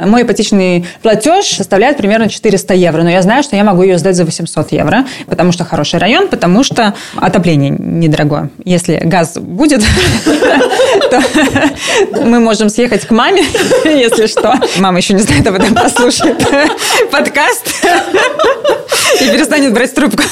Мой ипотечный платеж составляет примерно 400 евро, но я знаю, что я могу ее сдать за 800 евро, потому что хороший район, потому что отопление недорогое. Если газ будет, то мы можем съехать к маме, если что. Мама еще не знает об этом, послушает подкаст и перестанет брать трубку.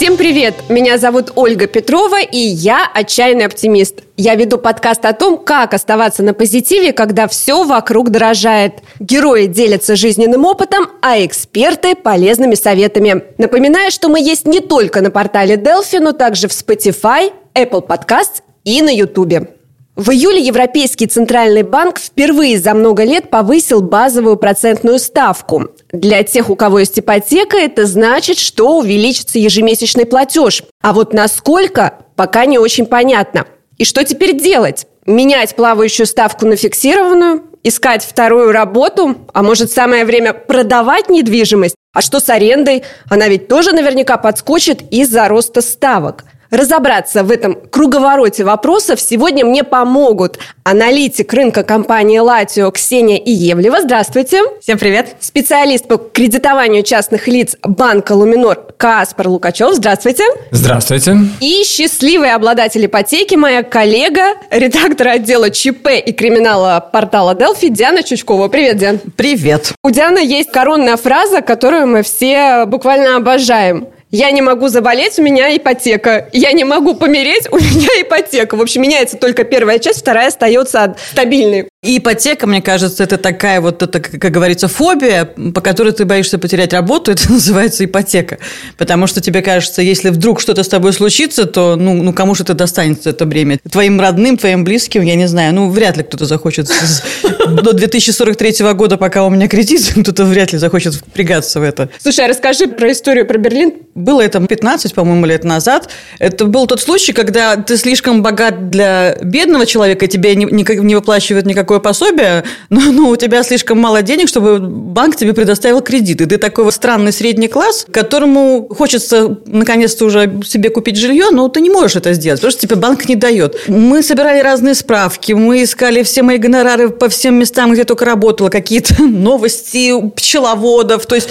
Всем привет! Меня зовут Ольга Петрова, и я отчаянный оптимист. Я веду подкаст о том, как оставаться на позитиве, когда все вокруг дорожает. Герои делятся жизненным опытом, а эксперты – полезными советами. Напоминаю, что мы есть не только на портале Delphi, но также в Spotify, Apple Podcasts и на YouTube. В июле Европейский центральный банк впервые за много лет повысил базовую процентную ставку. Для тех, у кого есть ипотека, это значит, что увеличится ежемесячный платеж. А вот насколько, пока не очень понятно. И что теперь делать? Менять плавающую ставку на фиксированную? Искать вторую работу? А может, самое время продавать недвижимость? А что с арендой? Она ведь тоже наверняка подскочит из-за роста ставок. Разобраться в этом круговороте вопросов сегодня мне помогут аналитик рынка компании «Латио» Ксения Иевлева. Здравствуйте. Всем привет. Специалист по кредитованию частных лиц банка «Луминор» Каспар Лукачев. Здравствуйте. Здравствуйте. И счастливый обладатель ипотеки, моя коллега, редактор отдела ЧП и криминала портала Delphi Диана Чучкова. Привет, Диан. Привет. У Дианы есть коронная фраза, которую мы все буквально обожаем – я не могу заболеть, у меня ипотека. Я не могу помереть, у меня ипотека. В общем, меняется только первая часть, вторая остается стабильной. И ипотека, мне кажется, это такая вот, это, как говорится, фобия, по которой ты боишься потерять работу, это называется ипотека. Потому что тебе кажется, если вдруг что-то с тобой случится, то ну, ну кому же это достанется это бремя? Твоим родным, твоим близким, я не знаю, ну вряд ли кто-то захочет до 2043 года, пока у меня кредит, кто-то вряд ли захочет впрягаться в это. Слушай, а расскажи про историю про Берлин. Было это 15, по-моему, лет назад. Это был тот случай, когда ты слишком богат для бедного человека, тебе не, не, выплачивают никакой такое пособие, но ну, у тебя слишком мало денег, чтобы банк тебе предоставил кредит. И ты такой вот странный средний класс, которому хочется наконец-то уже себе купить жилье, но ты не можешь это сделать, потому что тебе банк не дает. Мы собирали разные справки, мы искали все мои гонорары по всем местам, где только работала, какие-то новости пчеловодов, то есть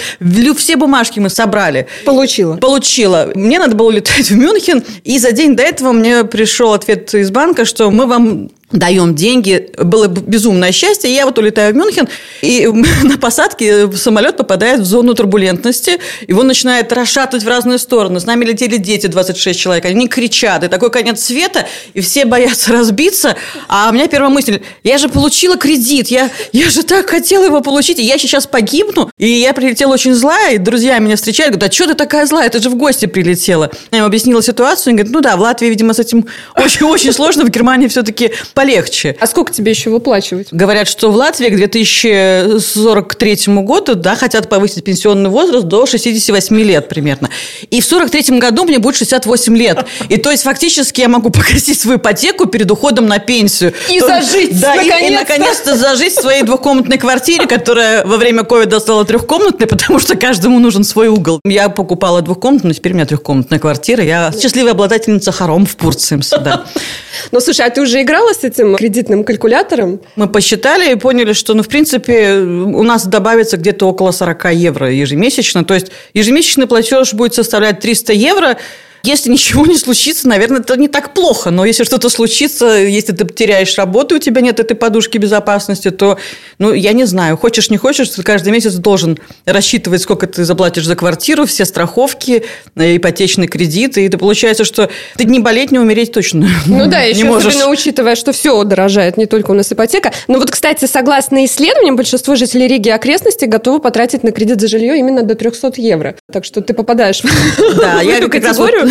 все бумажки мы собрали. Получила. Получила. Мне надо было летать в Мюнхен, и за день до этого мне пришел ответ из банка, что мы вам даем деньги. Было безумное счастье. Я вот улетаю в Мюнхен, и на посадке самолет попадает в зону турбулентности. Его начинает расшатывать в разные стороны. С нами летели дети, 26 человек. Они кричат. И такой конец света, и все боятся разбиться. А у меня первая мысль, я же получила кредит, я, я же так хотела его получить, и я сейчас погибну. И я прилетела очень злая, и друзья меня встречают, говорят, а что ты такая злая, ты же в гости прилетела. Я им объяснила ситуацию, и говорят, ну да, в Латвии, видимо, с этим очень-очень сложно, в Германии все-таки полегче. А сколько тебе еще выплачивать? Говорят, что в Латвии к 2043 году да, хотят повысить пенсионный возраст до 68 лет примерно. И в 43 году мне будет 68 лет. И то есть фактически я могу погасить свою ипотеку перед уходом на пенсию. И то, зажить, да, наконец-то. И, и наконец-то зажить в своей двухкомнатной квартире, которая во время ковида стала трехкомнатной, потому что каждому нужен свой угол. Я покупала двухкомнатную, теперь у меня трехкомнатная квартира. Я счастливая обладательница хором в Пурцимсе, да. Ну, слушай, а ты уже играла с этим кредитным калькулятором? Мы посчитали и поняли, что, ну, в принципе, у нас добавится где-то около 40 евро ежемесячно. То есть ежемесячный платеж будет составлять 300 евро – если ничего не случится, наверное, это не так плохо. Но если что-то случится, если ты теряешь работу, у тебя нет этой подушки безопасности, то, ну, я не знаю, хочешь, не хочешь, ты каждый месяц должен рассчитывать, сколько ты заплатишь за квартиру, все страховки, э, ипотечный кредит, и это получается, что ты не болеть, не умереть точно Ну да, еще можешь. особенно учитывая, что все дорожает, не только у нас ипотека. Но вот, кстати, согласно исследованиям, большинство жителей Риги и окрестностей готовы потратить на кредит за жилье именно до 300 евро. Так что ты попадаешь да, в эту категорию.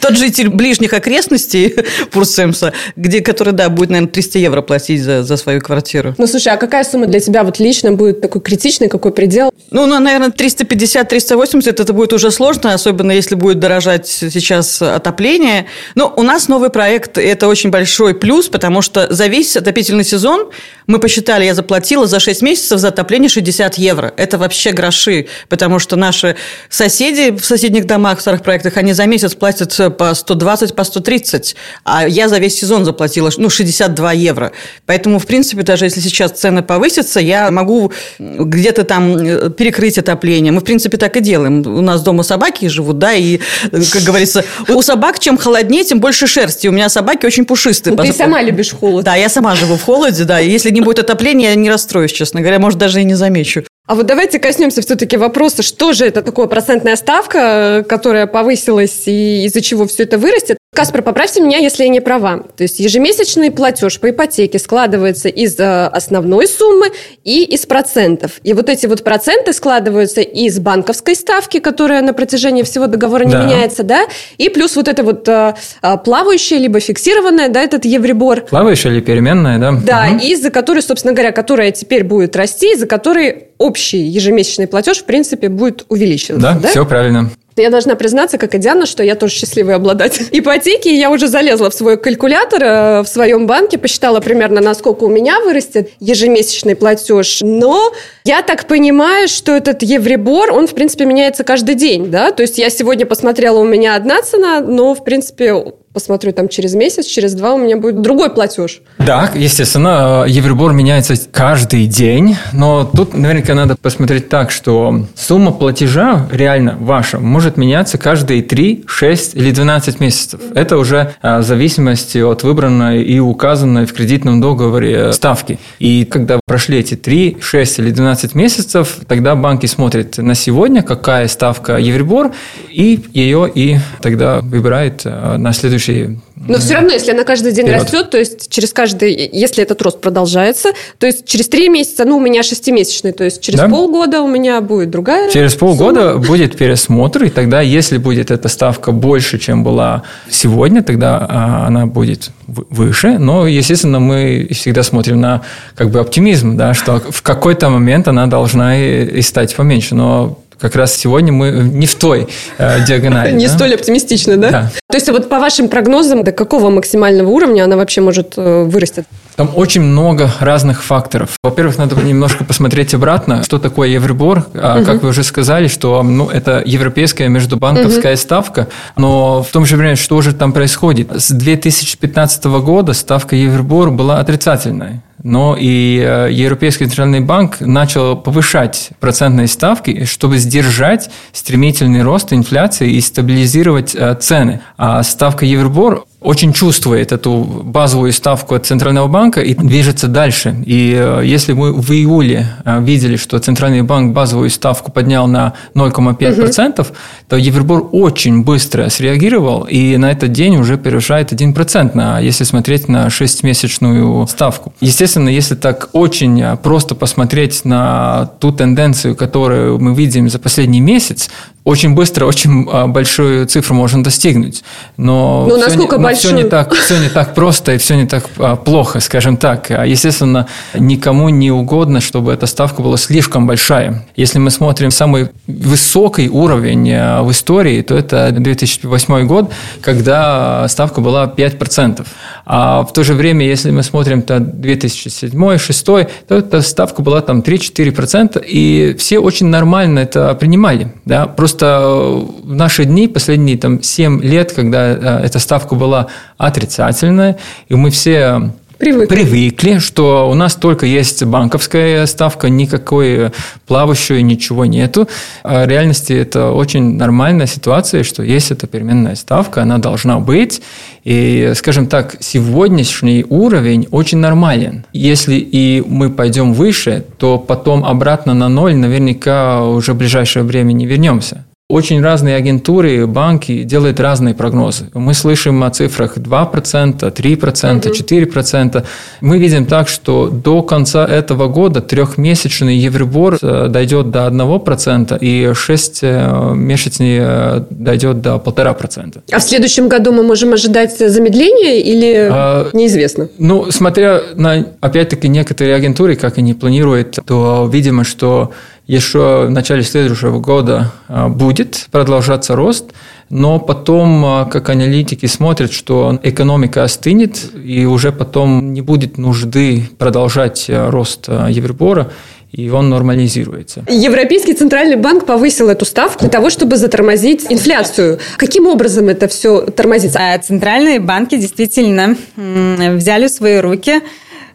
Тот житель ближних окрестностей Пурсемса, где, который, да, будет, наверное, 300 евро платить за, за свою квартиру. Ну, слушай, а какая сумма для тебя вот лично будет такой критичный, какой предел? Ну, ну наверное, 350-380 это будет уже сложно, особенно если будет дорожать сейчас отопление. Но у нас новый проект, это очень большой плюс, потому что за весь отопительный сезон Мы посчитали, я заплатила за 6 месяцев за отопление 60 евро. Это вообще гроши, потому что наши соседи в соседних домах, в старых проектах, они за месяц платят по 120, по 130, а я за весь сезон заплатила ну, 62 евро. Поэтому, в принципе, даже если сейчас цены повысятся, я могу где-то там э, перекрыть отопление. Мы, в принципе, так и делаем. У нас дома собаки живут, да, и, как говорится, у собак чем холоднее, тем больше шерсти. У меня собаки очень пушистые. Ну, ты сама любишь холод. Да, я сама живу в холоде, да. Если не будет отопления, я не расстроюсь, честно говоря. Может, даже и не замечу. А вот давайте коснемся все-таки вопроса, что же это такое процентная ставка, которая повысилась и из-за чего все это вырастет. Каспар, поправьте меня, если я не права. То есть ежемесячный платеж по ипотеке складывается из э, основной суммы и из процентов. И вот эти вот проценты складываются из банковской ставки, которая на протяжении всего договора не да. меняется, да, и плюс вот это вот э, э, плавающая либо фиксированная, да, этот евребор. Плавающая или переменная, да. Да, угу. из-за которой, собственно говоря, которая теперь будет расти, из-за которой общий ежемесячный платеж, в принципе, будет увеличиваться. Да, да? все правильно. Я должна признаться, как и Диана, что я тоже счастливый обладатель ипотеки. Я уже залезла в свой калькулятор э, в своем банке, посчитала примерно, насколько у меня вырастет ежемесячный платеж. Но я так понимаю, что этот евребор, он, в принципе, меняется каждый день, да? То есть я сегодня посмотрела, у меня одна цена, но, в принципе, посмотрю там через месяц, через два у меня будет другой платеж. Да, естественно, Евробор меняется каждый день, но тут наверняка надо посмотреть так, что сумма платежа реально ваша может меняться каждые 3, 6 или 12 месяцев. Это уже а, в зависимости от выбранной и указанной в кредитном договоре ставки. И когда прошли эти 3, 6 или 12 месяцев, тогда банки смотрят на сегодня, какая ставка Евробор, и ее и тогда выбирает на следующий следующие но все равно, если она каждый день вперед. растет, то есть через каждый, если этот рост продолжается, то есть через три месяца, ну, у меня шестимесячный, то есть через да? полгода у меня будет другая Через сумма. полгода будет пересмотр, и тогда, если будет эта ставка больше, чем была сегодня, тогда а, она будет выше. Но, естественно, мы всегда смотрим на как бы оптимизм, да, что в какой-то момент она должна и, и стать поменьше. Но как раз сегодня мы не в той э, диагонали. Не да? столь оптимистично, да? Да. То есть вот по вашим прогнозам, до какого максимального уровня она вообще может э, вырасти? Там очень много разных факторов. Во-первых, надо немножко посмотреть обратно, что такое Евробор. Угу. Как вы уже сказали, что ну, это европейская междубанковская угу. ставка, но в том же время, что же там происходит? С 2015 года ставка Евробор была отрицательной но и э, Европейский центральный банк начал повышать процентные ставки, чтобы сдержать стремительный рост инфляции и стабилизировать э, цены. А ставка Евробор очень чувствует эту базовую ставку от Центрального банка и движется дальше. И э, если мы в июле э, видели, что Центральный банк базовую ставку поднял на 0,5%, угу. то Евробор очень быстро среагировал и на этот день уже превышает 1%, на, если смотреть на 6-месячную ставку. Естественно, если так очень э, просто посмотреть на ту тенденцию, которую мы видим за последний месяц, очень быстро, очень большую цифру можно достигнуть. Но ну, насколько не, большую... все не так, все не так просто и все не так а, плохо, скажем так. А, естественно, никому не угодно, чтобы эта ставка была слишком большая. Если мы смотрим самый высокий уровень а, в истории, то это 2008 год, когда ставка была 5%. А в то же время, если мы смотрим то 2007-2006, то эта ставка была там 3-4%, и все очень нормально это принимали. Да? Просто в наши дни, последние там, 7 лет, когда эта ставка была отрицательное, и мы все Привыкли. Привыкли, что у нас только есть банковская ставка, никакой плавающей, ничего нету. А в реальности это очень нормальная ситуация, что есть эта переменная ставка, она должна быть. И, скажем так, сегодняшний уровень очень нормален. Если и мы пойдем выше, то потом обратно на ноль наверняка уже в ближайшее время не вернемся. Очень разные агентуры, банки делают разные прогнозы. Мы слышим о цифрах 2%, 3%, 4%. Мы видим так, что до конца этого года трехмесячный евробор э, дойдет до 1%, и шестимесячный э, дойдет до 1,5%. А в следующем году мы можем ожидать замедления или а, неизвестно? Ну, смотря на, опять-таки, некоторые агентуры, как они планируют, то видимо, что еще в начале следующего года а, будет продолжаться рост, но потом, а, как аналитики смотрят, что экономика остынет, и уже потом не будет нужды продолжать а, рост Евробора, и он нормализируется. Европейский центральный банк повысил эту ставку для того, чтобы затормозить инфляцию. Каким образом это все тормозится? Центральные банки действительно взяли в свои руки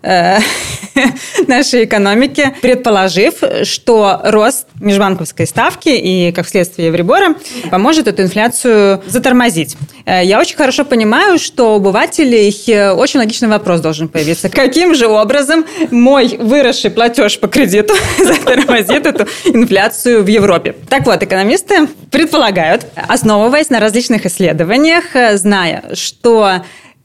нашей экономики, предположив, что рост межбанковской ставки и, как следствие Евробора, поможет эту инфляцию затормозить. Э, я очень хорошо понимаю, что у обывателей очень логичный вопрос должен появиться. Каким же образом мой выросший платеж по кредиту затормозит эту инфляцию в Европе? Так вот, экономисты предполагают, основываясь на различных исследованиях, э, зная, что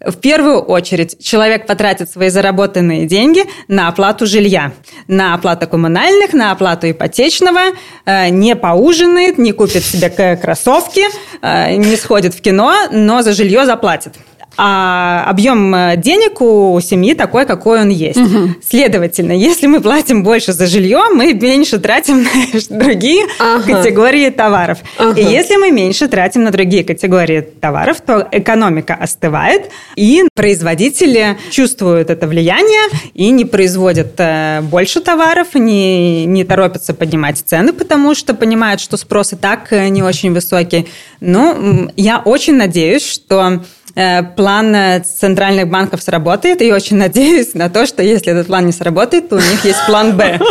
в первую очередь человек потратит свои заработанные деньги на оплату жилья, на оплату коммунальных, на оплату ипотечного, э, не поужинает, не купит себе кроссовки, э, не сходит в кино, но за жилье заплатит а объем э, денег у семьи такой, какой он есть. Угу. Следовательно, если мы платим больше за жилье, мы меньше тратим на другие ага. категории товаров. Ага. И если мы меньше тратим на другие категории товаров, то экономика остывает, и производители чувствуют это влияние и не производят э, больше товаров, не, не торопятся поднимать цены, потому что понимают, что спрос и так э, не очень высокий. Но я очень надеюсь, что план э, центральных банков сработает, и очень надеюсь на то, что если этот план не сработает, то у них есть план «Б».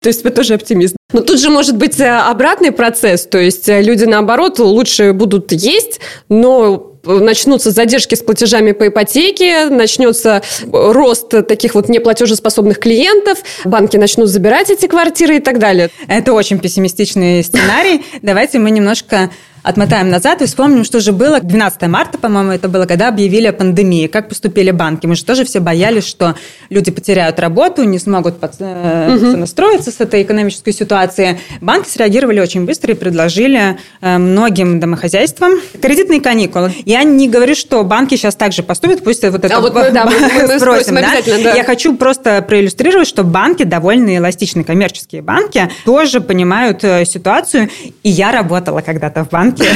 То есть вы тоже оптимист. Но тут же может быть э, обратный процесс, то есть люди, наоборот, лучше будут есть, но начнутся задержки с платежами по ипотеке, начнется рост таких вот неплатежеспособных клиентов, банки начнут забирать эти квартиры и так далее. Это очень пессимистичный сценарий. Давайте мы немножко отмотаем назад и вспомним, что же было 12 марта, по-моему, это было, когда объявили о пандемии. Как поступили банки? Мы же тоже все боялись, что люди потеряют работу, не смогут под, угу. настроиться с этой экономической ситуацией. Банки среагировали очень быстро и предложили э, многим домохозяйствам кредитные каникулы. Я не говорю, что банки сейчас также поступят, пусть вот это а вот мы, да, мы, мы спросим. Да? Да. Я хочу просто проиллюстрировать, что банки довольно эластичные, коммерческие банки тоже понимают э, ситуацию. И я работала когда-то в банке, банке.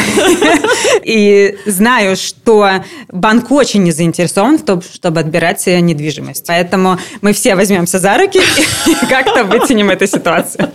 И знаю, что банк очень не заинтересован в том, чтобы отбирать недвижимость. Поэтому мы все возьмемся за руки и как-то вытянем эту ситуацию.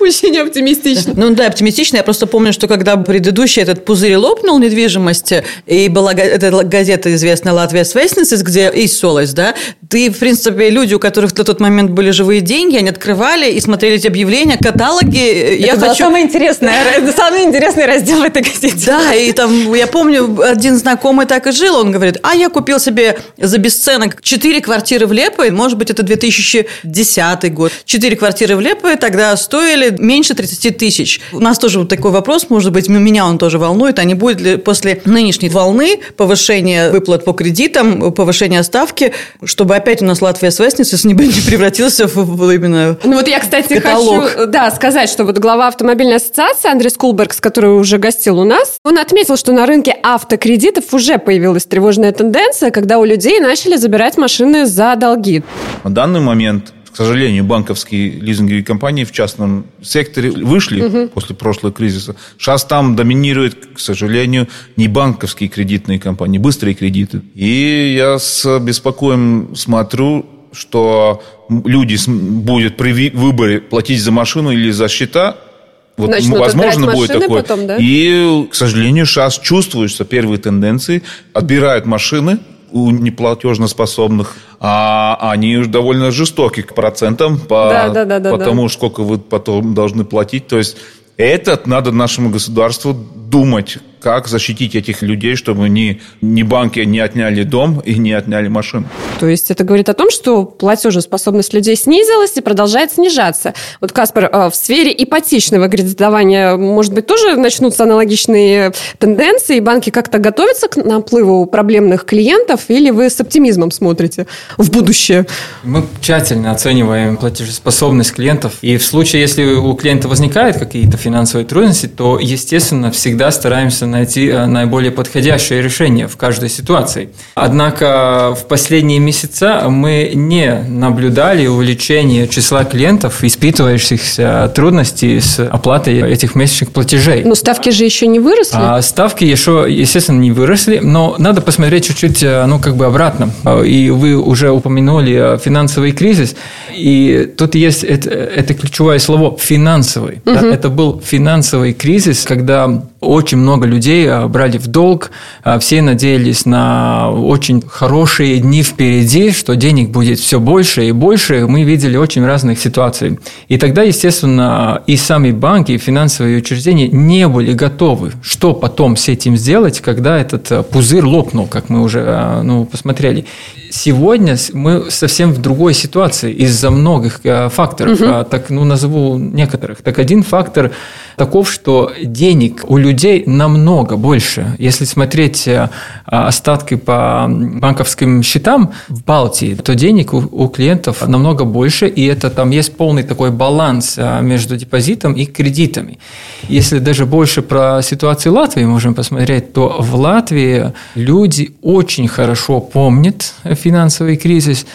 Очень оптимистично. Ну да, оптимистично. Я просто помню, что когда предыдущий этот пузырь лопнул недвижимости, и была эта газета известная «Латвия Свестнесис», где и Солось, да, ты, в принципе, люди, у которых на тот момент были живые деньги, они открывали и смотрели эти объявления, каталоги. Это я хочу... самое интересное, самый интересный раздел этой газете. Да, и там, я помню, один знакомый так и жил, он говорит, а я купил себе за бесценок 4 квартиры в Лепое, может быть, это 2010 год. 4 квартиры в Лепое тогда стоили меньше 30 тысяч. У нас тоже вот такой вопрос, может быть, меня он тоже волнует, а не будет ли после нынешней волны повышения выплат по кредитам, повышения ставки, чтобы опять у нас Латвия с Вестницы не превратился в, именно Ну вот я, кстати, каталог. хочу да, сказать, что вот глава автомобильной ассоциации Андрей Скулберг, с которой уже гостил у нас, он отметил, что на рынке автокредитов уже появилась тревожная тенденция, когда у людей начали забирать машины за долги. На данный момент к сожалению, банковские лизинговые компании в частном секторе вышли угу. после прошлого кризиса. Сейчас там доминируют, к сожалению, не банковские кредитные компании, быстрые кредиты. И я с беспокоем смотрю, что люди будут при выборе платить за машину или за счета, вот, Начнут возможно, будет такое. Потом, да? И, к сожалению, сейчас чувствуются первые тенденции. Отбирают машины у неплатежноспособных, а они довольно жестоки к процентам по, да, да, да, да, тому, да. сколько вы потом должны платить. То есть это надо нашему государству думать, как защитить этих людей, чтобы ни, ни банки не отняли дом и не отняли машину. То есть это говорит о том, что платежеспособность людей снизилась и продолжает снижаться. Вот, Каспар, э, в сфере ипотечного кредитования, может быть, тоже начнутся аналогичные тенденции, и банки как-то готовятся к наплыву проблемных клиентов, или вы с оптимизмом смотрите в будущее? Мы тщательно оцениваем платежеспособность клиентов, и в случае, если у клиента возникают какие-то финансовые трудности, то, естественно, всегда стараемся найти э, наиболее подходящее решение в каждой ситуации. Однако в последние месяца мы не наблюдали увеличения числа клиентов, испытывающих трудности с оплатой этих месячных платежей. Но ставки же еще не выросли? А ставки еще, естественно, не выросли, но надо посмотреть чуть-чуть, ну, как бы обратно. И вы уже упомянули финансовый кризис, и тут есть это, это ключевое слово «финансовый». Угу. Да? Это был финансовый кризис, когда очень много людей а, брали в долг, а, все надеялись на очень хорошие дни впереди, что денег будет все больше и больше. Мы видели очень разных ситуаций. И тогда, естественно, и сами банки, и финансовые учреждения не были готовы, что потом с этим сделать, когда этот а, пузырь лопнул, как мы уже ну, посмотрели. Сегодня мы совсем в другой ситуации из-за многих факторов. Угу. Так, ну, назову некоторых. Так один фактор таков, что денег у людей намного больше. Если смотреть э, остатки по банковским счетам в Балтии, то денег у, у клиентов намного больше, и это там есть полный такой баланс э, между депозитом и кредитами. Если даже больше про ситуацию Латвии можем посмотреть, то в Латвии люди очень хорошо помнят финансовый кризис,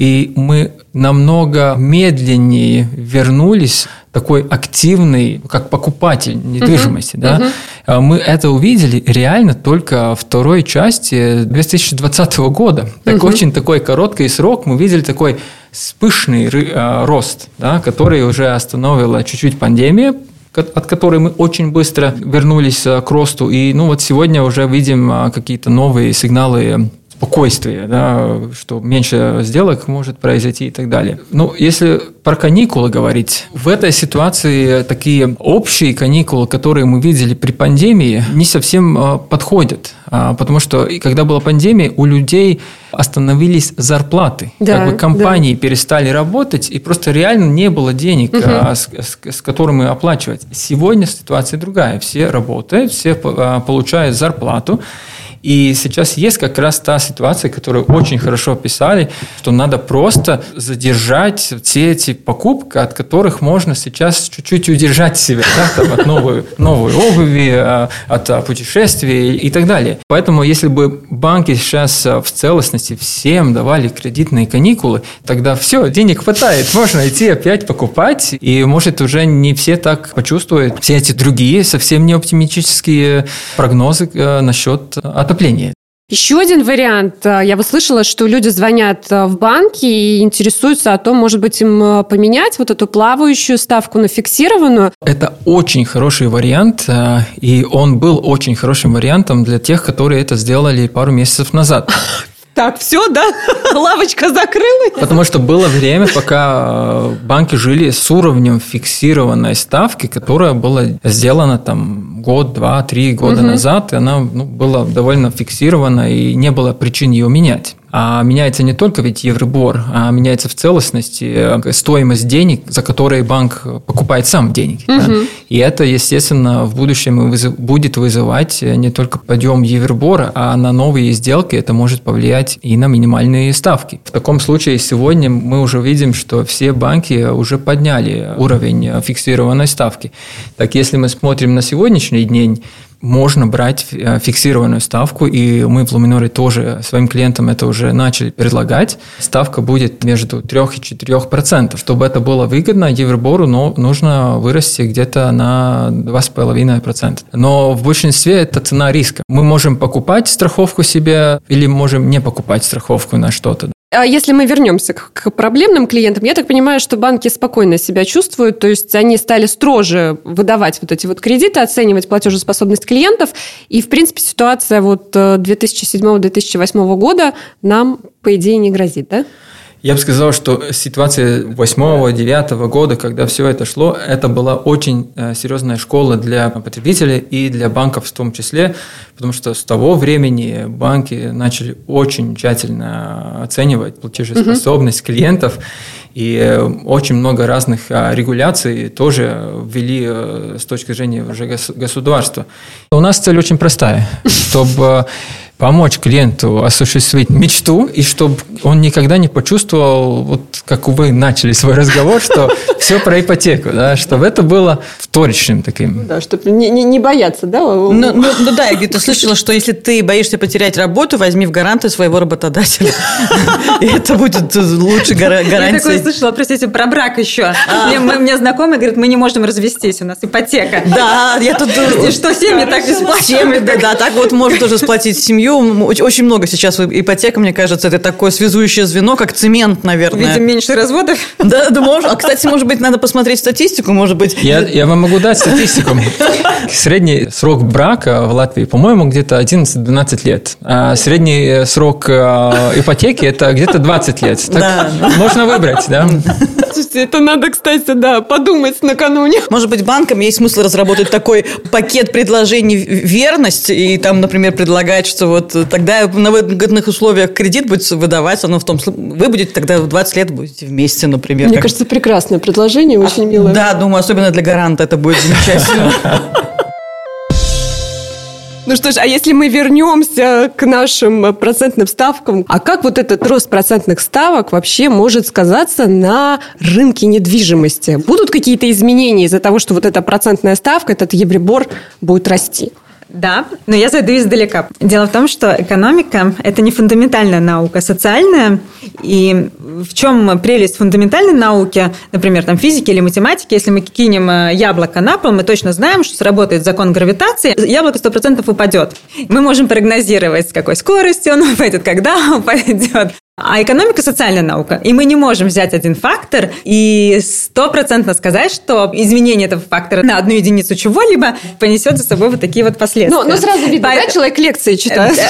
и мы намного медленнее вернулись такой активный, как покупатель недвижимости. Uh-huh. Да? Uh-huh. Мы это увидели реально только второй части 2020 года. Так uh-huh. очень такой короткий срок мы видели такой вспышный э, рост, да, который уже остановила чуть-чуть пандемия, от которой мы очень быстро вернулись э, к росту. И ну, вот сегодня уже видим какие-то новые сигналы спокойствие, да, что меньше сделок может произойти и так далее. Ну, если про каникулы говорить, в этой ситуации такие общие каникулы, которые мы видели при пандемии, не совсем а, подходят. А, потому что когда была пандемия, у людей остановились зарплаты. Да, как бы компании да. перестали работать, и просто реально не было денег, угу. с, с, с которыми оплачивать. Сегодня ситуация другая. Все работают, все получают зарплату. И сейчас есть как раз та ситуация, которую очень хорошо описали, что надо просто задержать все эти покупки, от которых можно сейчас чуть-чуть удержать себя, да, там, от новой, новой обуви, а, от а, путешествий и так далее. Поэтому, если бы банки сейчас а, в целостности всем давали кредитные каникулы, тогда все, денег хватает, можно идти опять покупать, и может уже не все так почувствуют все эти другие совсем не оптимистические прогнозы насчет от отопления. Еще один вариант. Я вот слышала, что люди звонят э, в банки и интересуются о том, может быть, им э, поменять вот эту плавающую ставку на фиксированную. Это очень хороший вариант, э, и он был очень хорошим вариантом для тех, которые это сделали пару месяцев назад. Так, все, да? Лавочка закрылась? Потому что было время, пока э, банки жили с уровнем фиксированной ставки, которая была сделана там год, два, три года угу. назад, и она ну, была довольно фиксирована, и не было причин ее менять. А меняется не только ведь евробор, а меняется в целостности э, стоимость денег, за которые банк покупает сам деньги. Угу. Да? И это, естественно, в будущем будет вызывать не только подъем евробора, а на новые сделки это может повлиять и на минимальные ставки. В таком случае сегодня мы уже видим, что все банки уже подняли уровень фиксированной ставки. Так если мы смотрим на сегодняшний день, можно брать э, фиксированную ставку, и мы в Луминоре тоже своим клиентам это уже начали предлагать. Ставка будет между 3 и 4 процентов. Чтобы это было выгодно, Евробору но нужно вырасти где-то на 2,5 процента. Но в большинстве это цена риска. Мы можем покупать страховку себе или можем не покупать страховку на что-то. А если мы вернемся к проблемным клиентам, я так понимаю, что банки спокойно себя чувствуют, то есть они стали строже выдавать вот эти вот кредиты, оценивать платежеспособность клиентов, и, в принципе, ситуация вот 2007-2008 э, года нам, по идее, не грозит, да? Я бы сказал, что ситуация 8-9 года, когда все это шло, это была очень э, серьезная школа для потребителей и для банков в том числе, потому что с того времени банки начали очень тщательно оценивать платежеспособность угу. клиентов, и э, очень много разных а, регуляций тоже ввели э, с точки зрения уже государства. У нас цель очень простая, чтобы помочь клиенту осуществить мечту, и чтобы он никогда не почувствовал, вот как вы начали свой разговор, что все про ипотеку, да, чтобы это было вторичным таким. Да, чтобы не, не, не бояться, да? Ну, ну, ну да, я где-то слышала, что если ты боишься потерять работу, возьми в гаранты своего работодателя. И это будет лучше гарантия. Я такое слышала, простите, про брак еще. Мне, мне знакомый говорит, мы не можем развестись, у нас ипотека. Да, я тут... И что, семьи так не сплачивают? Да, да, так вот может тоже сплотить семью. Очень много сейчас ипотека, мне кажется, это такое связующее звено, как цемент, наверное. Видим меньше разводов. Да, да, может. А, кстати, может быть, надо посмотреть статистику, может быть. Я, я вам могу дать статистику. Средний срок брака в Латвии, по-моему, где-то 11-12 лет. А средний э, срок э, ипотеки – это где-то 20 лет. Так да. Можно выбрать, да? Слушайте, это надо, кстати, да, подумать накануне. Может быть, банкам есть смысл разработать такой пакет предложений верность и там, например, предлагать, что вот тогда на выгодных условиях кредит будет выдаваться, но в том вы будете тогда в 20 лет будете вместе, например. Мне как... кажется, прекрасное предложение, очень милое. Да, думаю, особенно для гаранта это будет замечательно. Ну что ж, а если мы вернемся к нашим процентным ставкам, а как вот этот рост процентных ставок вообще может сказаться на рынке недвижимости? Будут какие-то изменения из-за того, что вот эта процентная ставка, этот евребор будет расти? Да, но я зайду издалека. Дело в том, что экономика – это не фундаментальная наука, а социальная. И в чем прелесть фундаментальной науки, например, там физики или математики, если мы кинем э, яблоко на пол, мы точно знаем, что сработает закон гравитации, яблоко 100% упадет. Мы можем прогнозировать, с какой скоростью он упадет, когда упадет. А экономика – социальная наука. И мы не можем взять один фактор и стопроцентно сказать, что изменение этого фактора на одну единицу чего-либо понесет за собой вот такие вот последствия. Ну, ну сразу видно, По... да, человек лекции читает.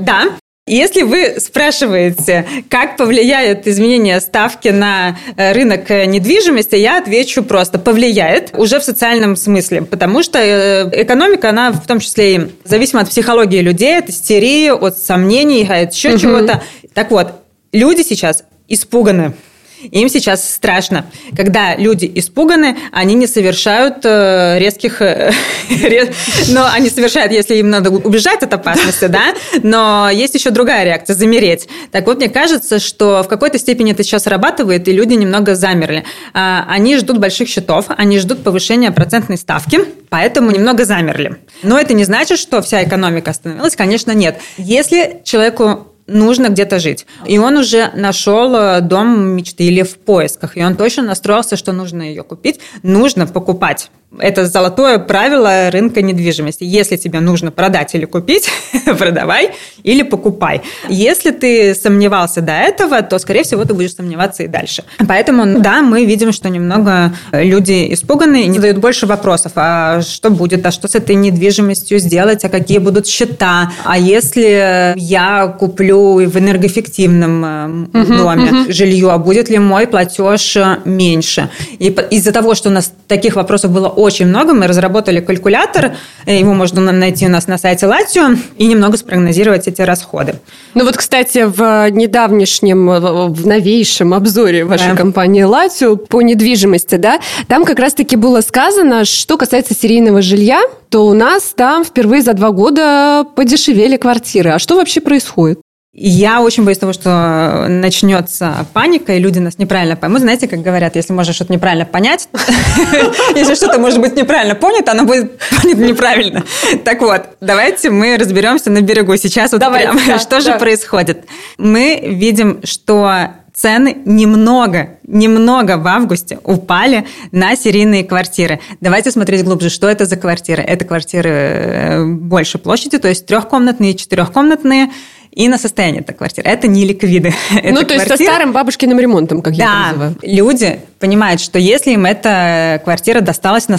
Да, если вы спрашиваете, как повлияет изменение ставки на э, рынок э, недвижимости, я отвечу просто повлияет уже в социальном смысле, потому что э, экономика, она в том числе и зависима от психологии людей, от истерии, от сомнений, от еще угу. чего-то. Так вот, люди сейчас испуганы им сейчас страшно. Когда люди испуганы, они не совершают э, резких... Э, но они совершают, если им надо убежать от опасности, да? Но есть еще другая реакция – замереть. Так вот, мне кажется, что в какой-то степени это сейчас срабатывает, и люди немного замерли. А, они ждут больших счетов, они ждут повышения процентной ставки, поэтому немного замерли. Но это не значит, что вся экономика остановилась, конечно, нет. Если человеку нужно где-то жить. И он уже нашел э, дом мечты или в поисках. И он точно настроился, что нужно ее купить. Нужно покупать. Это золотое правило рынка недвижимости. Если тебе нужно продать или купить, продавай или покупай. Если ты сомневался до этого, то, скорее всего, ты будешь сомневаться и дальше. Поэтому, да, мы видим, что немного люди испуганы и задают больше вопросов. А что будет? А что с этой недвижимостью сделать? А какие будут счета? А если я куплю в энергоэффективном угу, доме угу. жилье, а будет ли мой платеж меньше? И из-за того, что у нас таких вопросов было очень много. Мы разработали калькулятор, э, его можно найти у нас на сайте Латио, и немного спрогнозировать эти расходы. Ну вот, кстати, в недавнешнем, в новейшем обзоре вашей да. компании Латио по недвижимости, да, там как раз-таки было сказано, что касается серийного жилья, то у нас там впервые за два года подешевели квартиры. А что вообще происходит? Я очень боюсь того, что начнется паника, и люди нас неправильно поймут. Знаете, как говорят, если можно что-то неправильно понять, если что-то может быть неправильно понято, оно будет понято неправильно. Так вот, давайте мы разберемся на берегу сейчас. Вот прямо, что же происходит? Мы видим, что цены немного, немного в августе упали на серийные квартиры. Давайте смотреть глубже, что это за квартиры. Это квартиры э, больше площади, то есть трехкомнатные, четырехкомнатные, и на состояние этой квартиры. Это не ликвиды. Ну, то есть со старым бабушкиным ремонтом, как я это называю. люди понимают, что если им эта квартира досталась в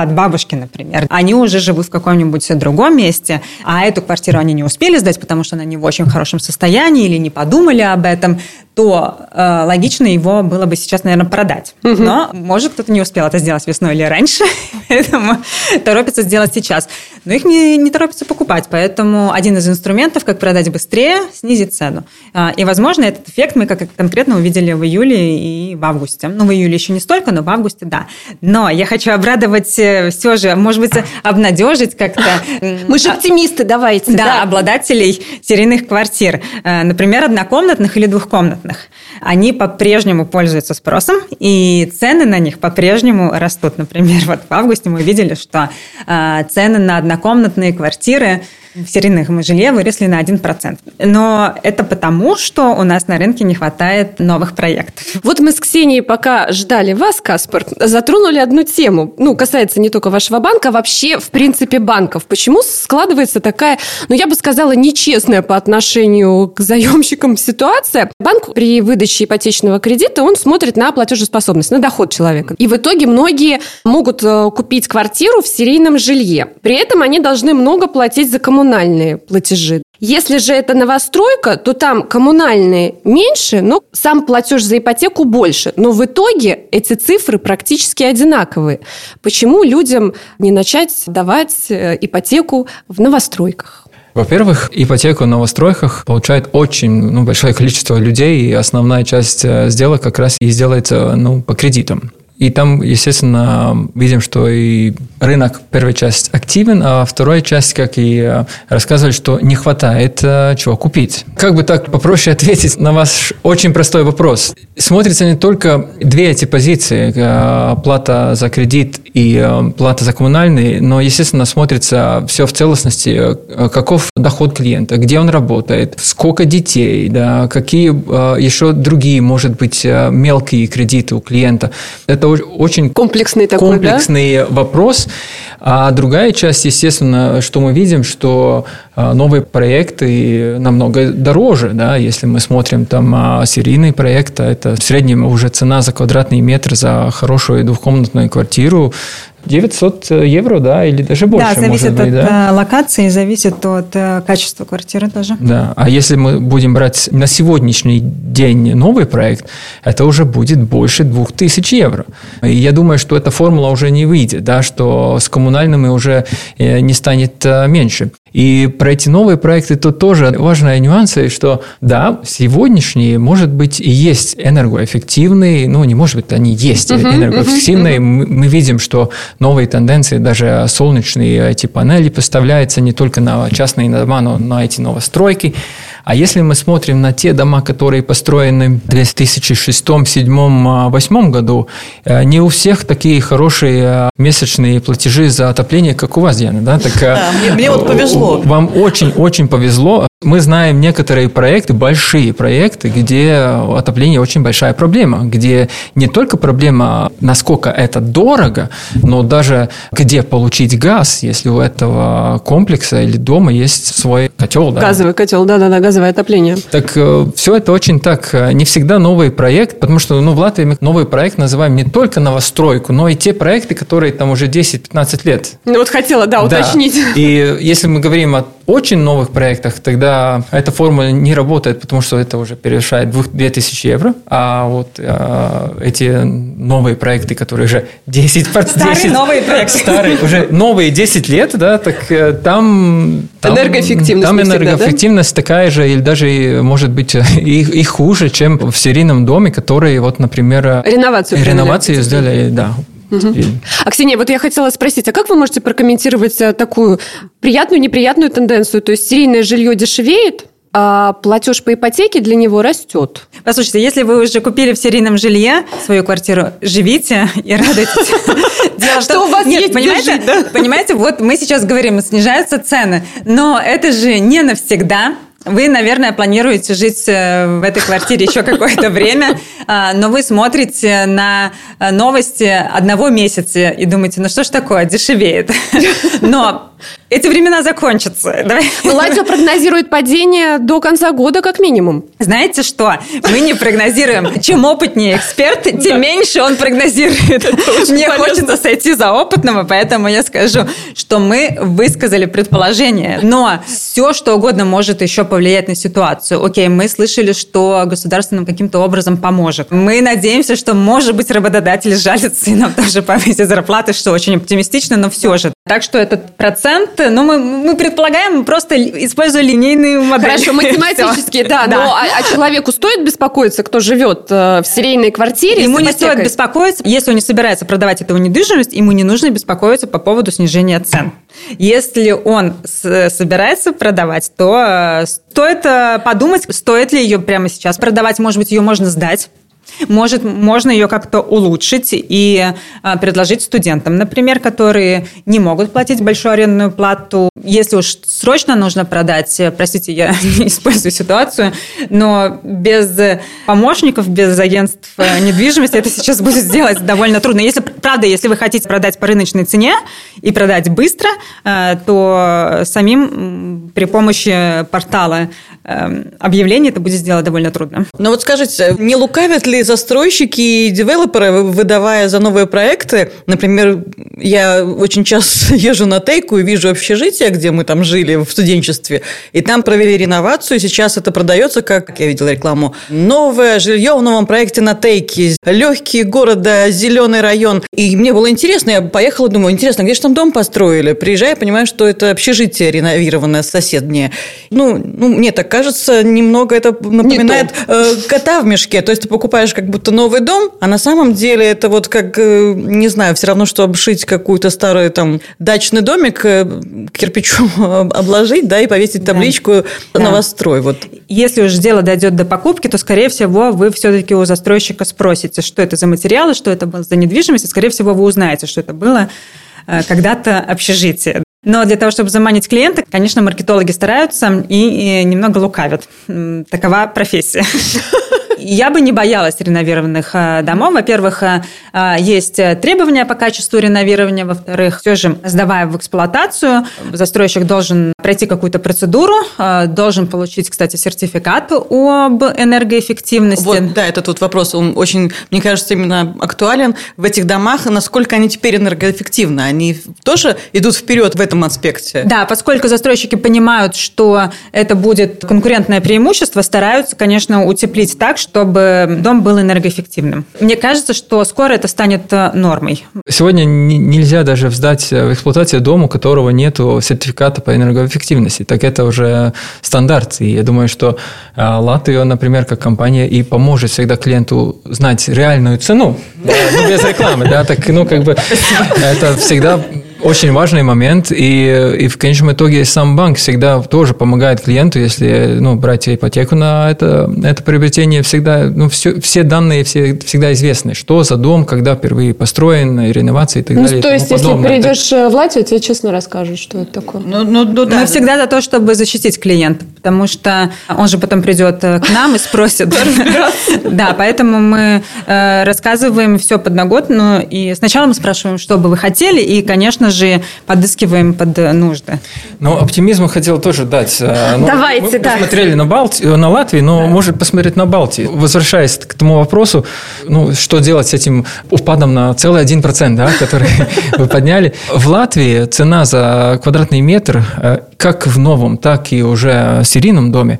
от бабушки, например. Они уже живут в каком-нибудь другом месте, а эту квартиру они не успели сдать, потому что она не в очень хорошем состоянии или не подумали об этом, то э, логично его было бы сейчас, наверное, продать. Угу. Но, может, кто-то не успел это сделать весной или раньше, поэтому торопится сделать сейчас. но их не, не торопятся покупать. Поэтому один из инструментов, как продать быстрее, снизить цену. А, и, возможно, этот эффект мы как конкретно увидели в июле и в августе. Ну, в июле еще не столько, но в августе, да. Но я хочу обрадовать э, все же, может быть, обнадежить как-то. Мы же оптимисты, давайте. Да, да, обладателей серийных квартир. Э, например, однокомнатных или двухкомнатных. Они по-прежнему пользуются спросом, и цены на них по-прежнему растут. Например, вот в августе мы видели, что э, цены на однокомнатные квартиры в серийных жилье выросли на 1%. Но это потому, что у нас на рынке не хватает новых проектов. Вот мы с Ксенией пока ждали вас, Каспар, затронули одну тему. Ну, касается не только вашего банка, а вообще, в принципе, банков. Почему складывается такая, ну, я бы сказала, нечестная по отношению к заемщикам ситуация? Банк при выдаче ипотечного кредита, он смотрит на платежеспособность, на доход человека. И в итоге многие могут э, купить квартиру в серийном жилье. При этом они должны много платить за коммунальные коммунальные платежи. Если же это новостройка, то там коммунальные меньше, но сам платеж за ипотеку больше. Но в итоге эти цифры практически одинаковые. Почему людям не начать давать э, ипотеку в новостройках? Во-первых, ипотеку в новостройках получает очень ну, большое количество людей, и основная часть э, сделок как раз и сделается ну, по кредитам. И там, естественно, видим, что и рынок, первая часть, активен, а вторая часть, как и э, рассказывали, что не хватает э, чего купить. Как бы так попроще ответить на ваш очень простой вопрос. Смотрится не только две эти позиции, э, плата за кредит и плата за коммунальный, но, естественно, смотрится все в целостности, каков доход клиента, где он работает, сколько детей, да, какие еще другие, может быть, мелкие кредиты у клиента. Это это очень комплексный такой, комплексный да? вопрос. А другая часть, естественно, что мы видим, что а, новые проекты намного дороже, да, если мы смотрим там а, серийный проект, а это в среднем уже цена за квадратный метр за хорошую двухкомнатную квартиру 900 евро, да, или даже больше. Да, зависит быть, от да? Э, локации, зависит от э, качества квартиры тоже. Да, а если мы будем брать на сегодняшний день новый проект, это уже будет больше 2000 евро. И я думаю, что эта формула уже не выйдет, да, что с коммунальными уже э, не станет меньше. И про эти новые проекты тут тоже важная нюансы, что да, сегодняшние, может быть, и есть энергоэффективные, ну, не может быть, они есть uh-huh, энергоэффективные. Uh-huh, uh-huh. Мы видим, что новые тенденции, даже солнечные эти панели поставляются не только на частные дома, но на эти новостройки. А если мы смотрим на те дома, которые построены в 2006, 2007, 2008 году, э, не у всех такие хорошие э, месячные платежи за отопление, как у вас, Диана. Да? Так, э, да, мне, мне вот повезло. Вам очень-очень повезло. Мы знаем некоторые проекты, большие проекты, где отопление очень большая проблема, где не только проблема, насколько это дорого, но даже где получить газ, если у этого комплекса или дома есть свой котел. Да? Газовый котел, да-да-да, газовое отопление. Так э, все это очень так, э, не всегда новый проект, потому что ну, в Латвии мы новый проект называем не только новостройку, но и те проекты, которые там уже 10-15 лет. Ну вот хотела, да, уточнить. Да. И если мы говорим о очень новых проектах, тогда эта формула не работает, потому что это уже превышает 2000 евро. А вот а, эти новые проекты, которые уже 10... Старые 10, новые проекты. Старые, уже новые 10 лет, да, так э, там... там энергоэффективность Там энергоэффективность всегда, да? такая же, или даже, может быть, и, и хуже, чем в серийном доме, который, вот, например... Реновацию. Реновацию сделали, да, Угу. А, Ксения, вот я хотела спросить, а как вы можете прокомментировать э, такую приятную, неприятную тенденцию? То есть серийное жилье дешевеет, а платеж по ипотеке для него растет. Послушайте, если вы уже купили в серийном жилье свою квартиру, живите и радуйтесь. Дело что у вас Нет, понимаете, понимаете, вот мы сейчас говорим, снижаются цены, но это же не навсегда. Вы, наверное, планируете жить э, в этой квартире еще какое-то время, а, но вы смотрите на э, новости одного месяца и думаете, ну что ж такое, дешевеет. Но эти времена закончатся. Давай. Прогнозирует падение до конца года как минимум. Знаете что? Мы не прогнозируем. Чем опытнее эксперт, тем меньше он прогнозирует. Мне хочется сойти за опытного, поэтому я скажу, что мы высказали предположение. Но все, что угодно может еще повлиять на ситуацию. Окей, мы слышали, что государство нам каким-то образом поможет. Мы надеемся, что, может быть, работодатель жалится и нам тоже повысит зарплаты, что очень оптимистично, но все же. Так что этот процент, ну, мы, мы предполагаем, просто используя линейные модели. Хорошо, математически, да, да. Но а, а человеку стоит беспокоиться, кто живет э, в серийной квартире? Ему не стоит беспокоиться, если он не собирается продавать эту недвижимость, ему не нужно беспокоиться по поводу снижения цен. Если он собирается продавать, то э, стоит э, подумать, стоит ли ее прямо сейчас продавать. Может быть, ее можно сдать может, можно ее как-то улучшить и а, предложить студентам, например, которые не могут платить большую арендную плату. Если уж срочно нужно продать, простите, я не использую ситуацию, но без помощников, без агентств э, недвижимости это сейчас будет сделать довольно трудно. Если, правда, если вы хотите продать по рыночной цене и продать быстро, э, то самим при помощи портала Эм, объявление это будет сделать довольно трудно. Но вот скажите, не лукавят ли застройщики и девелоперы, выдавая за новые проекты? Например, я очень часто езжу на Тейку и вижу общежитие, где мы там жили в студенчестве, и там провели реновацию, сейчас это продается, как я видела рекламу, новое жилье в новом проекте на Тейке, легкие города, зеленый район. И мне было интересно, я поехала, думаю, интересно, где же там дом построили? Приезжаю, понимаю, что это общежитие реновированное соседнее. Ну, ну мне так кажется, немного это напоминает э, кота в мешке. То есть ты покупаешь как будто новый дом, а на самом деле это вот как, э, не знаю, все равно, что обшить какую-то старую там дачный домик, э, кирпичом обложить, да, и повесить табличку да. новострой. Вот. Если уж дело дойдет до покупки, то, скорее всего, вы все-таки у застройщика спросите, что это за материалы, что это было за недвижимость, и, скорее всего, вы узнаете, что это было э, когда-то общежитие. Но для того, чтобы заманить клиента, конечно, маркетологи стараются и немного лукавят. Такова профессия. Я бы не боялась реновированных э, домов. Во-первых, э, э, есть требования по качеству реновирования. Во-вторых, все же, сдавая в эксплуатацию, застройщик должен пройти какую-то процедуру, должен получить, кстати, сертификат об энергоэффективности. Вот, да, это тут вопрос, он очень, мне кажется, именно актуален в этих домах. Насколько они теперь энергоэффективны? Они тоже идут вперед в этом аспекте? Да, поскольку застройщики понимают, что это будет конкурентное преимущество, стараются, конечно, утеплить так, чтобы дом был энергоэффективным. Мне кажется, что скоро это станет э, нормой. Сегодня нельзя даже сдать в эксплуатацию дому, у которого нет сертификата по энергоэффективности. Так это уже стандарт. И я думаю, что э, Латвия, например, как компания, и поможет всегда клиенту знать реальную цену. ну, без рекламы, да, так, ну, как бы, это всегда очень важный момент, и, и в конечном итоге сам банк всегда тоже помогает клиенту, если ну, брать ипотеку на это, это приобретение, всегда, ну, все, все данные все, всегда известны, что за дом, когда впервые построен, реновации и так ну, далее. То есть, если придешь это... в Латвию, тебе честно расскажут, что это такое. Ну, ну, ну, да. Мы всегда за то, чтобы защитить клиента, потому что он же потом придет э, к нам и спросит. Да, поэтому мы э, рассказываем все подноготно, и сначала мы спрашиваем, что бы вы хотели, и, конечно же, подыскиваем под нужды. Ну, оптимизм хотел тоже дать. Э, ну, Давайте, мы да. посмотрели на, Балтию, на Латвию, но да. может посмотреть на Балтию. Возвращаясь к тому вопросу, ну, что делать с этим упадом на целый один процент, да, который вы подняли. В Латвии цена за квадратный метр, э, как в новом, так и уже в серийном доме,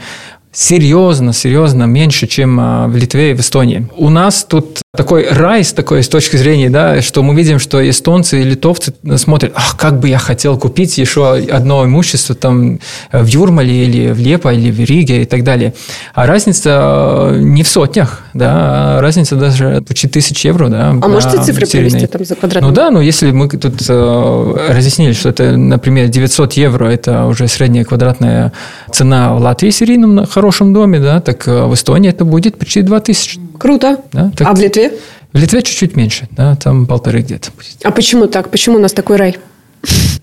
серьезно, серьезно меньше, чем э, в Литве и в Эстонии. У нас тут такой рай с такой с точки зрения, да, что мы видим, что эстонцы и литовцы смотрят, ах, как бы я хотел купить еще одно имущество там в Юрмале или в Лепо или в Риге и так далее. А разница э, не в сотнях, да, а разница даже почти тысяч евро, да. А можете цифры привести там за квадратный? Ну да, но если мы тут э, разъяснили, что это, например, 900 евро, это уже средняя квадратная цена в Латвии серийном хорошем доме, да, так э, в Эстонии это будет почти 2000. Круто. Да, так, а в Литве? В Литве чуть-чуть меньше, да, там полторы где-то. А почему так? Почему у нас такой рай?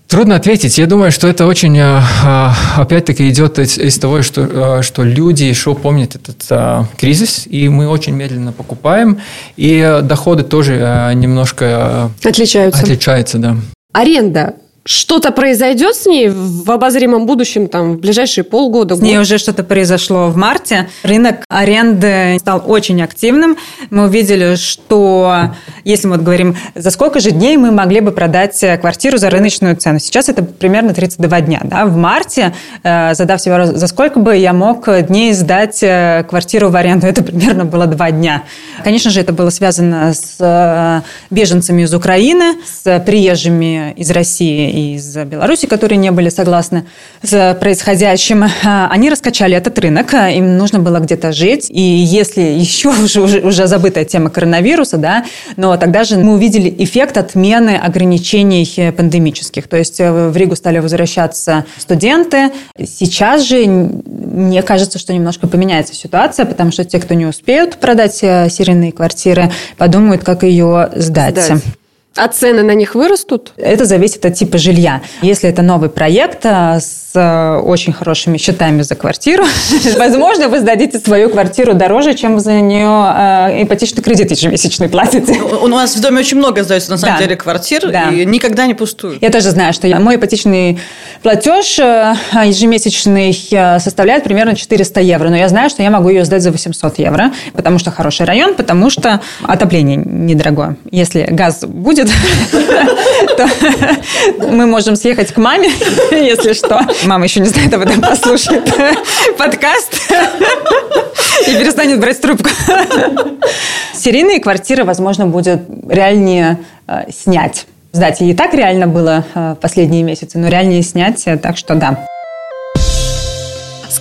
Трудно ответить. Я думаю, что это очень, а, а, опять-таки, идет из, из того, что, что люди еще помнят этот а, кризис, и мы очень медленно покупаем, и доходы тоже немножко отличаются. Отличаются, да. Аренда Что-то произойдет с ней в обозримом будущем, там, в ближайшие полгода, С ней уже что-то произошло в марте. Рынок аренды стал очень активным. Мы увидели, что если мы вот говорим, за сколько же дней мы могли бы продать квартиру за рыночную цену. Сейчас это примерно 32 дня. Да? В марте, э, задав себе вопрос, за сколько бы я мог дней сдать э, квартиру в аренду, это примерно было два дня. Конечно же, это было связано с э, беженцами из Украины, с приезжими из России из Беларуси, которые не были согласны с происходящим, а, они раскачали этот рынок, а, им нужно было где-то жить. И если еще уже, уже, уже забытая тема коронавируса, да, но тогда же мы увидели эффект отмены ограничений пандемических. То есть э, в Ригу стали возвращаться студенты. Сейчас же, мне кажется, что немножко поменяется ситуация, потому что те, кто не успеют продать э, серийные квартиры, подумают, как ее сдать. сдать. А цены на них вырастут? Это зависит от типа жилья. Если это новый проект а, с э, очень хорошими счетами за квартиру, возможно, вы сдадите свою квартиру дороже, чем за нее э, ипотечный кредит ежемесячный платите. У нас в доме очень много сдается, на самом деле, квартир, и никогда не пустуют. Я тоже знаю, что мой ипотечный платеж ежемесячный составляет примерно 400 евро, но я знаю, что я могу ее сдать за 800 евро, потому что хороший район, потому что отопление недорогое. Если газ будет, будет, то мы можем съехать к маме, если что. Мама еще не знает об этом, послушает подкаст и перестанет брать трубку. Серийные квартиры, возможно, будет реальнее э, снять. Сдать и так реально было э, последние месяцы, но реальнее снять, э, так что да.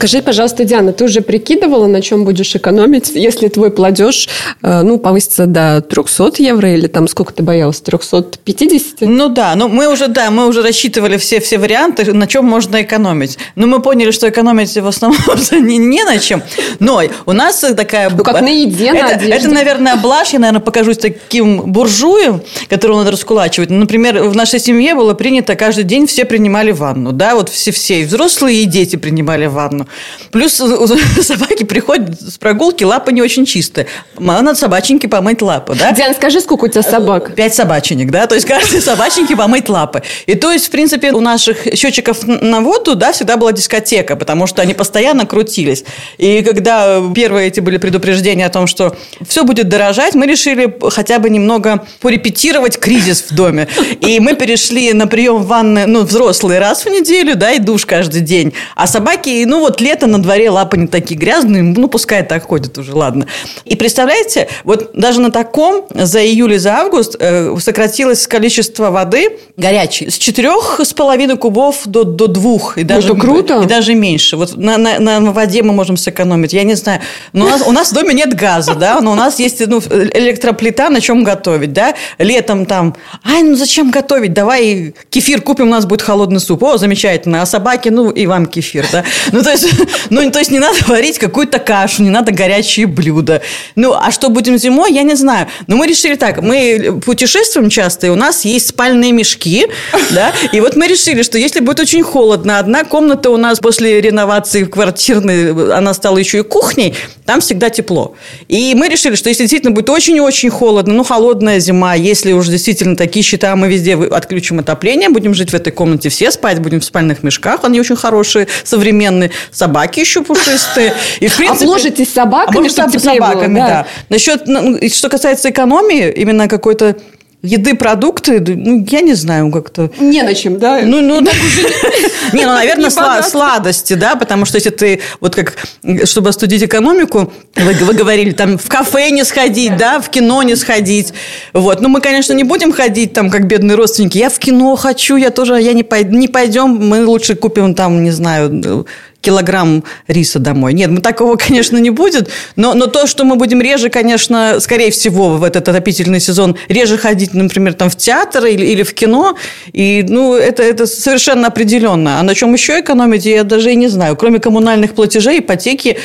Скажи, пожалуйста, Диана, ты уже прикидывала, на чем будешь экономить, если твой платеж э, ну, повысится до 300 евро или там сколько ты боялась, 350? Ну да, ну мы уже, да, мы уже рассчитывали все, все варианты, на чем можно экономить. Но мы поняли, что экономить в основном не, не на чем. Но у нас такая... Ну как на еде, это, на одежде. Это, наверное, блажь, я, наверное, покажусь таким буржуем, которого надо раскулачивать. Например, в нашей семье было принято каждый день все принимали ванну, да, вот все-все, и взрослые, и дети принимали ванну. Плюс собаки приходят с прогулки, лапы не очень чистые. Надо собаченьки помыть лапы, да? Диан, скажи, сколько у тебя собак? Пять собаченек, да? То есть, каждой собаченьке помыть лапы. И то есть, в принципе, у наших счетчиков на воду, да, всегда была дискотека, потому что они постоянно крутились. И когда первые эти были предупреждения о том, что все будет дорожать, мы решили хотя бы немного порепетировать кризис в доме. И мы перешли на прием в ванны, ну, взрослые раз в неделю, да, и душ каждый день. А собаки, ну, вот лето на дворе, лапы не такие грязные, ну, пускай так ходят уже, ладно. И представляете, вот даже на таком за июль и за август э, сократилось количество воды горячей с четырех с половиной кубов до, до двух. И даже, Это круто. И даже меньше. Вот на, на, на воде мы можем сэкономить. Я не знаю. Но у нас, у нас в доме нет газа, да, но у нас есть ну, электроплита, на чем готовить, да. Летом там, ай, ну зачем готовить? Давай кефир купим, у нас будет холодный суп. О, замечательно. А собаки, ну и вам кефир, да. Ну, то есть, ну, то есть не надо варить какую-то кашу, не надо горячие блюда. Ну, а что будем зимой, я не знаю. Но мы решили так, мы путешествуем часто, и у нас есть спальные мешки, да, и вот мы решили, что если будет очень холодно, одна комната у нас после реновации квартирной, она стала еще и кухней, там всегда тепло. И мы решили, что если действительно будет очень-очень холодно, ну, холодная зима, если уже действительно такие счета, мы везде отключим отопление, будем жить в этой комнате все, спать будем в спальных мешках, они очень хорошие, современные, собаки еще пушистые. И, в принципе, Обложитесь собаками, чтобы собаками, было, да. да. Насчет, ну, что касается экономии, именно какой-то еды, продукты, ну, я не знаю, как-то... Не на чем, да? Ну, ну. Не, ну, наверное, сладости, да, потому что если ты, вот как, чтобы остудить экономику, вы, вы говорили, там, в кафе не сходить, да, в кино не сходить, вот. Ну, мы, конечно, не будем ходить, там, как бедные родственники, я в кино хочу, я тоже, я не, пойду, не пойдем, мы лучше купим, там, не знаю, килограмм риса домой. Нет, мы такого, конечно, не будет, но, но то, что мы будем реже, конечно, скорее всего, в этот отопительный сезон реже ходить, например, там в театр или, или в кино, и, ну, это, это совершенно определенно. А на чем еще экономить, я даже и не знаю. Кроме коммунальных платежей, ипотеки,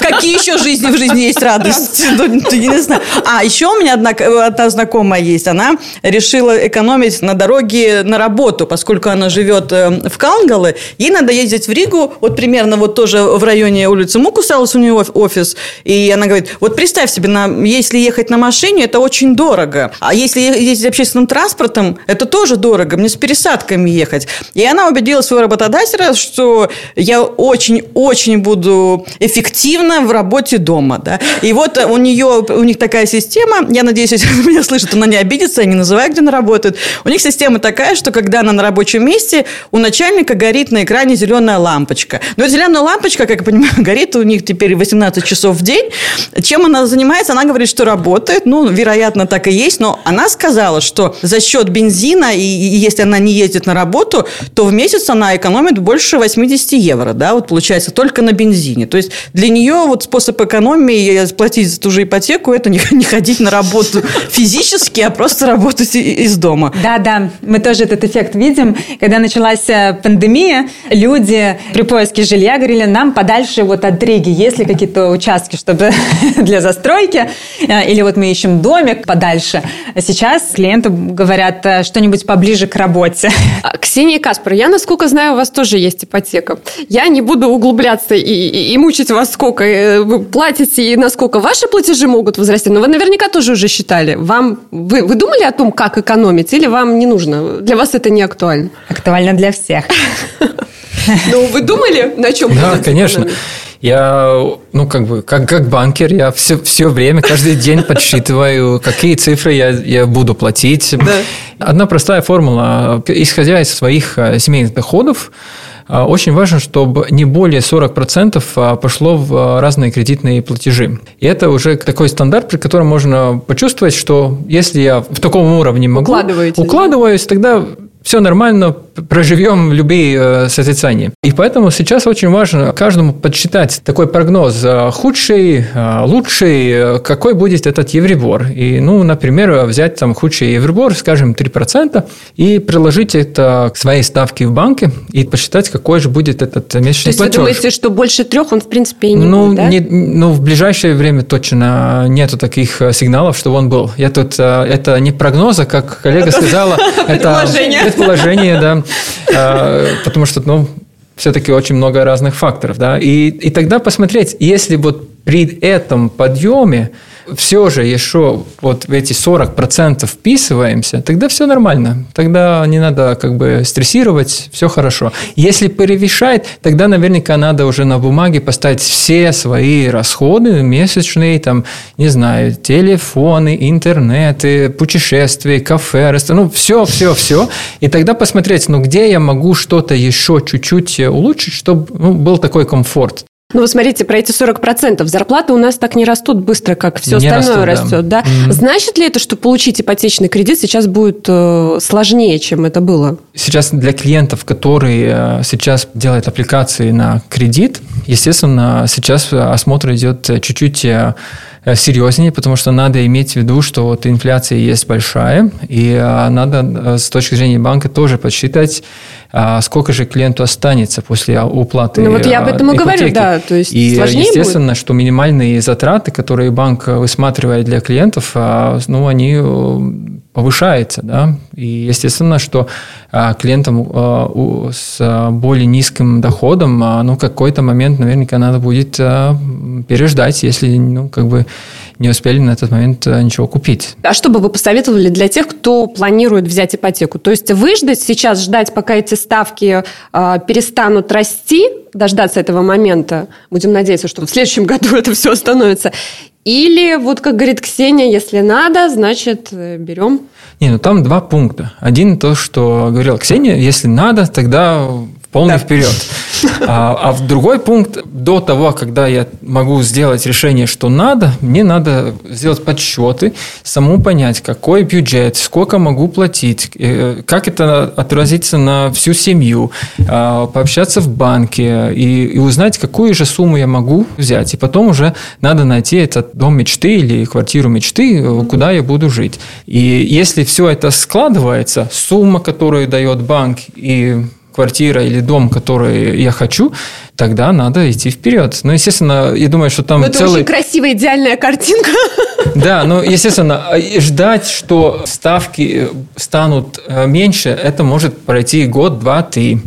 Какие еще жизни в жизни есть радости? Ну, не знаю. А, еще у меня одна, одна знакомая есть. Она решила экономить на дороге на работу, поскольку она живет э, в Калнгале. Ей надо ездить в Ригу вот примерно вот тоже в районе улицы Мукусалус у нее офис, и она говорит, вот представь себе, на, если ехать на машине, это очень дорого, а если ездить общественным транспортом, это тоже дорого, мне с пересадками ехать. И она убедила своего работодателя, что я очень-очень буду эффективна в работе дома, да. И вот у нее, у них такая система, я надеюсь, если меня слышит, она не обидится, я не называю, где она работает. У них система такая, что когда она на рабочем месте, у начальника горит на экране зеленая лампочка. Но зеленая лампочка, как я понимаю, горит у них теперь 18 часов в день. Чем она занимается? Она говорит, что работает. Ну, вероятно, так и есть. Но она сказала, что за счет бензина, и, и если она не ездит на работу, то в месяц она экономит больше 80 евро. Да, вот получается, только на бензине. То есть для нее вот способ экономии платить за ту же ипотеку, это не, не ходить на работу физически, а просто работать из дома. Да, да, мы тоже этот эффект видим. Когда началась э, пандемия, люди при поиске жилья говорили, нам подальше вот от Риги, есть ли какие-то участки, чтобы для застройки, э, или вот мы ищем домик подальше. Сейчас клиенты говорят э, что-нибудь поближе к работе. А, Ксения Каспар, я, насколько знаю, у вас тоже есть ипотека. Я не буду углубляться и, и, и мучить вас, сколько вы платите и насколько ваши платежи могут возрасти. Но вы наверняка тоже уже считали. Вам, вы, вы думали о том, как экономить, или вам не нужно? Для вас это не актуально? Актуально для всех. Ну, вы думали, на чем Да, конечно. Я, ну, как бы, как, как банкер, я все, все время, каждый день подсчитываю, какие цифры я, я буду платить. Да. Одна простая формула. Исходя из своих э, семейных доходов, э, очень важно, чтобы не более 40% э, пошло в разные кредитные платежи. И это уже такой стандарт, при котором можно почувствовать, что если я в таком уровне могу, укладываюсь, тогда все нормально, проживем любые э, созерцания. И поэтому сейчас очень важно каждому подсчитать такой прогноз э, худший, э, лучший, какой будет этот евробор. И, ну, например, взять там худший евробор, скажем, 3%, и приложить это к своей ставке в банке и посчитать, какой же будет этот месячный То платеж. То есть вы думаете, что больше трех он, в принципе, и не ну, будет, да? Не, ну, в ближайшее время точно нету таких сигналов, что он был. Я тут, это не прогноза, как коллега сказала, это предположение, да. А, потому что, ну, все-таки очень много разных факторов, да, и, и тогда посмотреть, если вот при этом подъеме все же еще вот в эти 40% вписываемся, тогда все нормально. Тогда не надо как бы стрессировать, все хорошо. Если перевешает, тогда наверняка надо уже на бумаге поставить все свои расходы месячные, там, не знаю, телефоны, интернеты, путешествия, кафе, ресторан, ну, все, все, все. И тогда посмотреть, ну, где я могу что-то еще чуть-чуть улучшить, чтобы ну, был такой комфорт. Ну, вы смотрите, про эти 40%. Зарплаты у нас так не растут быстро, как все не остальное растут, растет. Да? Mm-hmm. Значит ли это, что получить ипотечный кредит сейчас будет э, сложнее, чем это было? Сейчас для клиентов, которые э, сейчас делают аппликации на кредит, естественно, сейчас осмотр идет чуть-чуть э, серьезнее, потому что надо иметь в виду, что вот инфляция есть большая, и надо с точки зрения банка тоже подсчитать, а сколько же клиенту останется после уплаты Ну вот я об этом и говорю, да, то есть И сложнее естественно, будет? что минимальные затраты, которые банк высматривает для клиентов, а, ну, они э, повышаются, да, и естественно, что а, клиентам с более низким доходом, ну, какой-то момент наверняка надо будет переждать, если, ну, как бы не успели на этот момент ничего купить. А что бы вы посоветовали для тех, кто планирует взять ипотеку? То есть выждать сейчас, ждать, пока эти ставки э, перестанут расти, дождаться этого момента. Будем надеяться, что в следующем году это все остановится. Или, вот как говорит Ксения, если надо, значит, э, берем. Не, ну там два пункта. Один то, что говорила Ксения, если надо, тогда полный да. вперед. А, а в другой пункт, до того, когда я могу сделать решение, что надо, мне надо сделать подсчеты, саму понять, какой бюджет, сколько могу платить, э, как это отразится на всю семью, а, пообщаться в банке и, и узнать, какую же сумму я могу взять. И потом уже надо найти этот дом мечты или квартиру мечты, э, куда я буду жить. И если все это складывается, сумма, которую дает банк и квартира или дом, который я хочу, тогда надо идти вперед. Ну, естественно, я думаю, что там но это целый... очень красивая, идеальная картинка. Да, ну, естественно, ждать, что ставки станут э, меньше, это может пройти год, два, три.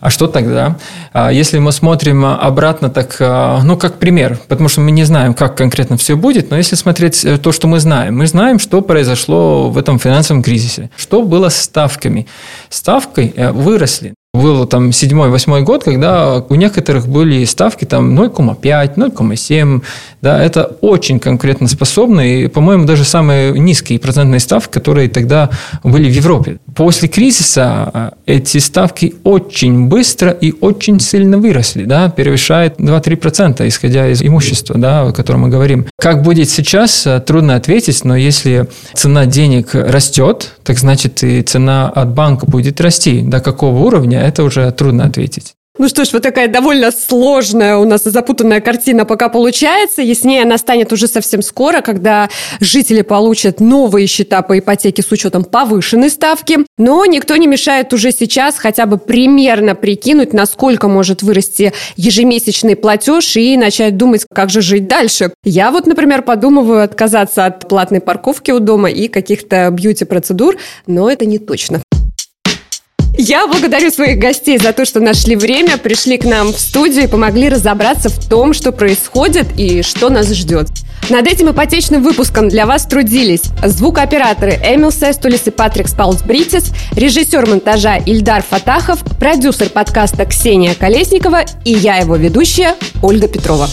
А что тогда? А если мы смотрим обратно, так, а, ну, как пример, потому что мы не знаем, как конкретно все будет, но если смотреть э, то, что мы знаем, мы знаем, что произошло в этом финансовом кризисе, что было с ставками. Ставкой э, выросли был там седьмой, восьмой год, когда у некоторых были ставки там 0,5, 0,7. Да, это очень конкретно способные, и, по-моему, даже самые низкие процентные ставки, которые тогда были в Европе. После кризиса а, эти ставки очень быстро и очень сильно выросли, да, превышает 2-3%, исходя из имущества, да, о котором мы говорим. Как будет сейчас, а, трудно ответить, но если цена денег растет, так значит и цена от банка будет расти. До какого уровня, это уже трудно ответить. Ну что ж, вот такая довольно сложная у нас запутанная картина пока получается. Яснее она станет уже совсем скоро, когда жители получат новые счета по ипотеке с учетом повышенной ставки. Но никто не мешает уже сейчас хотя бы примерно прикинуть, насколько может вырасти ежемесячный платеж и начать думать, как же жить дальше. Я вот, например, подумываю отказаться от платной парковки у дома и каких-то бьюти-процедур, но это не точно. Я благодарю своих гостей за то, что нашли время, пришли к нам в студию и помогли разобраться в том, что происходит и что нас ждет. Над этим ипотечным выпуском для вас трудились звукооператоры Эмил Сестулис и Патрик Спаулс-Бритис, режиссер монтажа Ильдар Фатахов, продюсер подкаста Ксения Колесникова и я, его ведущая, Ольга Петрова.